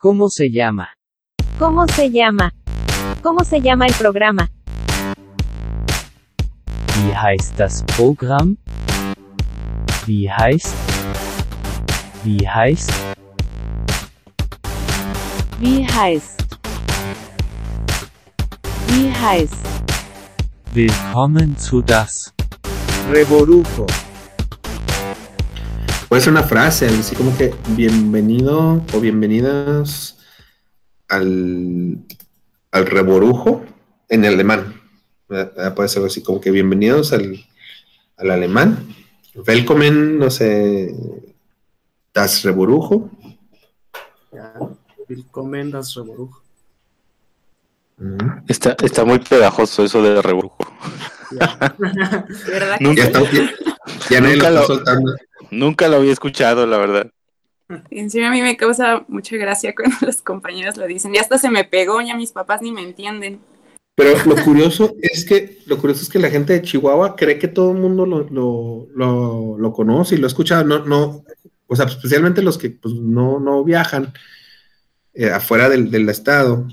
¿Cómo se llama? ¿Cómo se llama? ¿Cómo se llama el programa? Wie heißt das Programm? Wie heißt? Wie heißt? Wie heißt? Wie heißt? Willkommen zu das Reborujo. Puede ser una frase, así como que bienvenido o bienvenidas al, al reborujo en alemán. ¿verdad? Puede ser así como que bienvenidos al, al alemán. Welcome, no sé, das Reborujo. Ya. Willkommen das Reborujo. Está, está muy pegajoso eso de rebrujo. Ya. ¿Verdad? que Nunca- Ya, está, ya, ya nadie lo- está soltando. Nunca lo había escuchado, la verdad. Encima a mí me causa mucha gracia cuando los compañeros lo dicen. Ya hasta se me pegó, ya mis papás ni me entienden. Pero lo curioso es que lo curioso es que la gente de Chihuahua cree que todo el mundo lo, lo, lo, lo conoce y lo ha escuchado. No, no, o sea, especialmente los que pues, no, no viajan eh, afuera del, del estado,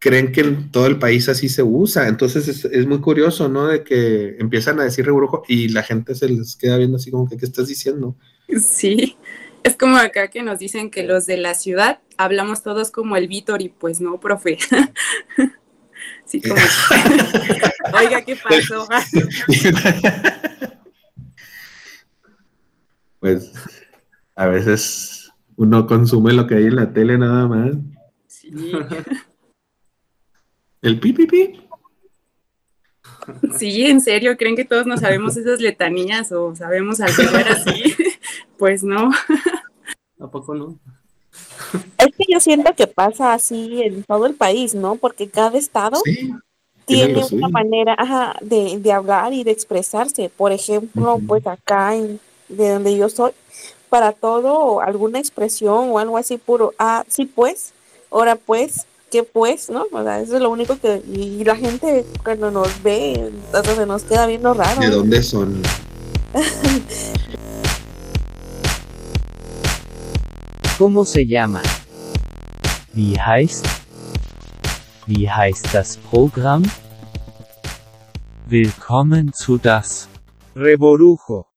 creen que en todo el país así se usa. Entonces es, es muy curioso, ¿no? De que empiezan a decir rebrujo y la gente se les queda viendo así como que, ¿qué estás diciendo? Sí. Es como acá que nos dicen que los de la ciudad hablamos todos como el Víctor y pues no, profe. Sí, como. Oiga, ¿qué pasó? pues a veces uno consume lo que hay en la tele nada más. Sí. El pi, pi, pi. Sí, en serio, ¿creen que todos nos sabemos esas letanías o sabemos algo así? Pues no. ¿A poco no? Es que yo siento que pasa así en todo el país, ¿no? Porque cada estado Sí. tiene una manera ajá, de, de hablar y de expresarse. Por ejemplo, pues acá en, de donde yo soy, para todo, alguna expresión o algo así puro, ah, sí pues, ahora pues, ¿qué pues? ¿No? O sea, eso es lo único que, y la gente cuando nos ve, hasta se nos queda viendo raro. ¿De dónde son? ¿Cómo se llama? Wie heißt? Wie heißt das Programm? Willkommen zu das Reborujo.